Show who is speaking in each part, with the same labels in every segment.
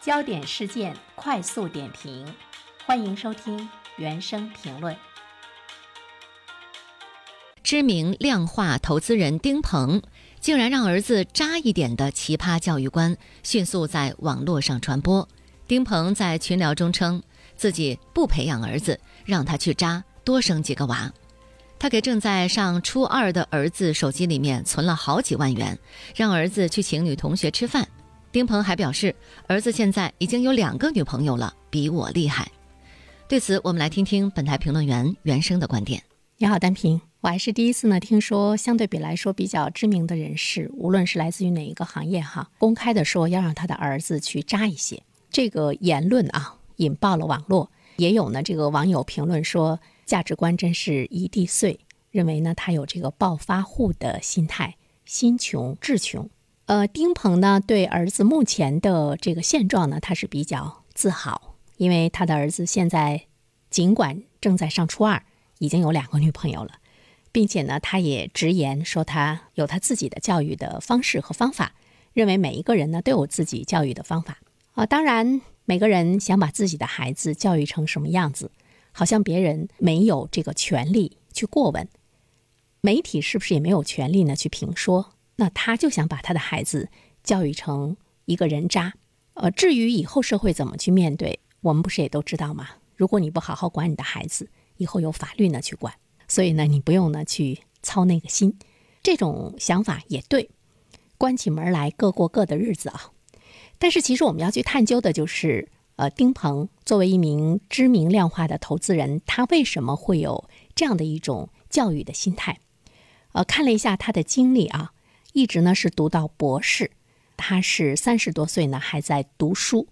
Speaker 1: 焦点事件快速点评，欢迎收听原声评论。
Speaker 2: 知名量化投资人丁鹏竟然让儿子渣一点的奇葩教育观迅速在网络上传播。丁鹏在群聊中称，自己不培养儿子，让他去渣，多生几个娃。他给正在上初二的儿子手机里面存了好几万元，让儿子去请女同学吃饭。丁鹏还表示，儿子现在已经有两个女朋友了，比我厉害。对此，我们来听听本台评论员原生的观点。
Speaker 1: 你好，单平，我还是第一次呢，听说相对比来说比较知名的人士，无论是来自于哪一个行业哈，公开的说要让他的儿子去渣一些，这个言论啊，引爆了网络。也有呢，这个网友评论说，价值观真是一地碎，认为呢他有这个暴发户的心态，心穷志穷。呃，丁鹏呢，对儿子目前的这个现状呢，他是比较自豪，因为他的儿子现在尽管正在上初二，已经有两个女朋友了，并且呢，他也直言说他有他自己的教育的方式和方法，认为每一个人呢都有自己教育的方法啊。当然，每个人想把自己的孩子教育成什么样子，好像别人没有这个权利去过问，媒体是不是也没有权利呢去评说？那他就想把他的孩子教育成一个人渣，呃，至于以后社会怎么去面对，我们不是也都知道吗？如果你不好好管你的孩子，以后有法律呢去管，所以呢，你不用呢去操那个心。这种想法也对，关起门来各过各的日子啊。但是其实我们要去探究的就是，呃，丁鹏作为一名知名量化的投资人，他为什么会有这样的一种教育的心态？呃，看了一下他的经历啊。一直呢是读到博士，他是三十多岁呢还在读书，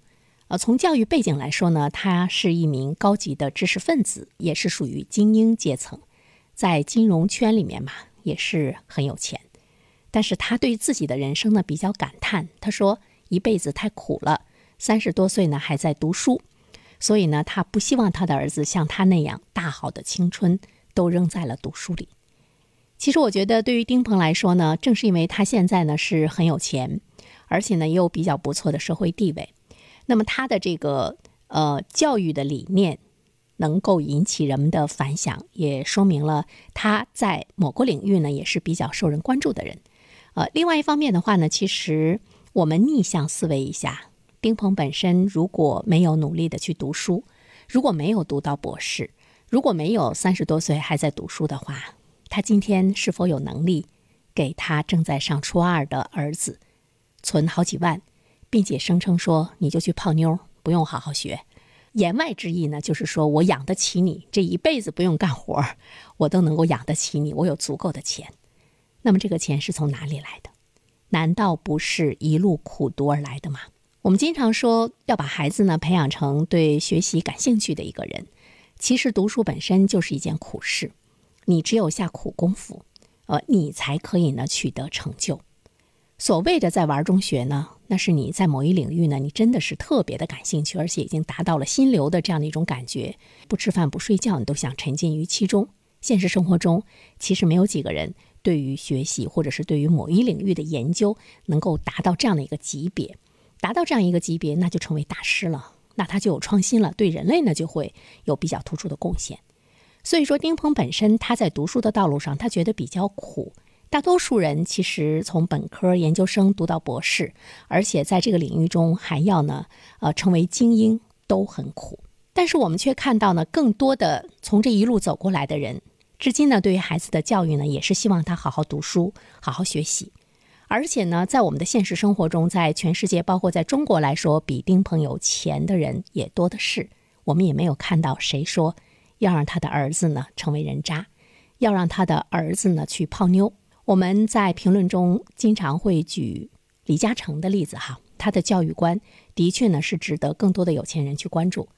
Speaker 1: 呃，从教育背景来说呢，他是一名高级的知识分子，也是属于精英阶层，在金融圈里面嘛也是很有钱，但是他对自己的人生呢比较感叹，他说一辈子太苦了，三十多岁呢还在读书，所以呢他不希望他的儿子像他那样大好的青春都扔在了读书里。其实我觉得，对于丁鹏来说呢，正是因为他现在呢是很有钱，而且呢也有比较不错的社会地位，那么他的这个呃教育的理念能够引起人们的反响，也说明了他在某个领域呢也是比较受人关注的人。呃，另外一方面的话呢，其实我们逆向思维一下，丁鹏本身如果没有努力的去读书，如果没有读到博士，如果没有三十多岁还在读书的话。他今天是否有能力给他正在上初二的儿子存好几万，并且声称说你就去泡妞，不用好好学？言外之意呢，就是说我养得起你，这一辈子不用干活，我都能够养得起你，我有足够的钱。那么这个钱是从哪里来的？难道不是一路苦读而来的吗？我们经常说要把孩子呢培养成对学习感兴趣的一个人，其实读书本身就是一件苦事。你只有下苦功夫，呃，你才可以呢取得成就。所谓的在玩中学呢，那是你在某一领域呢，你真的是特别的感兴趣，而且已经达到了心流的这样的一种感觉，不吃饭不睡觉，你都想沉浸于其中。现实生活中，其实没有几个人对于学习或者是对于某一领域的研究能够达到这样的一个级别，达到这样一个级别，那就成为大师了，那他就有创新了，对人类呢就会有比较突出的贡献。所以说，丁鹏本身他在读书的道路上，他觉得比较苦。大多数人其实从本科、研究生读到博士，而且在这个领域中还要呢，呃，成为精英都很苦。但是我们却看到呢，更多的从这一路走过来的人，至今呢，对于孩子的教育呢，也是希望他好好读书、好好学习。而且呢，在我们的现实生活中，在全世界，包括在中国来说，比丁鹏有钱的人也多的是。我们也没有看到谁说。要让他的儿子呢成为人渣，要让他的儿子呢去泡妞。我们在评论中经常会举李嘉诚的例子哈，他的教育观的确呢是值得更多的有钱人去关注。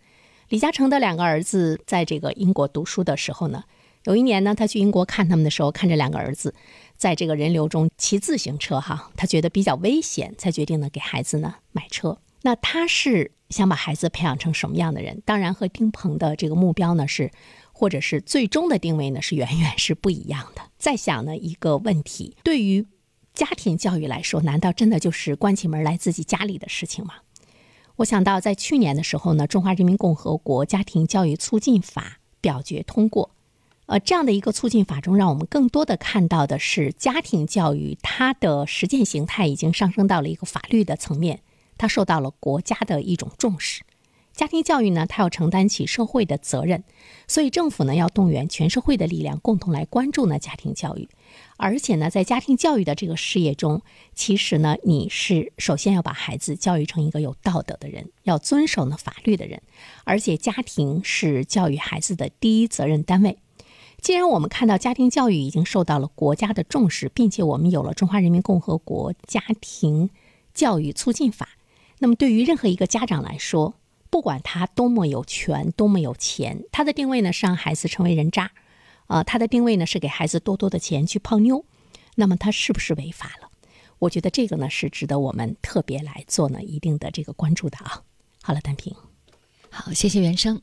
Speaker 1: 李嘉诚的两个儿子在这个英国读书的时候呢，有一年呢他去英国看他们的时候，看着两个儿子在这个人流中骑自行车哈，他觉得比较危险，才决定呢给孩子呢买车。那他是想把孩子培养成什么样的人？当然和丁鹏的这个目标呢是，或者是最终的定位呢是远远是不一样的。再想呢一个问题，对于家庭教育来说，难道真的就是关起门来自己家里的事情吗？我想到在去年的时候呢，《中华人民共和国家庭教育促进法》表决通过，呃，这样的一个促进法中，让我们更多的看到的是家庭教育它的实践形态已经上升到了一个法律的层面，它受到了国家的一种重视。家庭教育呢，它要承担起社会的责任，所以政府呢要动员全社会的力量，共同来关注呢家庭教育。而且呢，在家庭教育的这个事业中，其实呢，你是首先要把孩子教育成一个有道德的人，要遵守呢法律的人。而且家庭是教育孩子的第一责任单位。既然我们看到家庭教育已经受到了国家的重视，并且我们有了《中华人民共和国家庭教育促进法》，那么对于任何一个家长来说，不管他多么有权、多么有钱，他的定位呢是让孩子成为人渣，呃，他的定位呢是给孩子多多的钱去泡妞，那么他是不是违法了？我觉得这个呢是值得我们特别来做呢一定的这个关注的啊。好了，单平，
Speaker 2: 好，谢谢原生。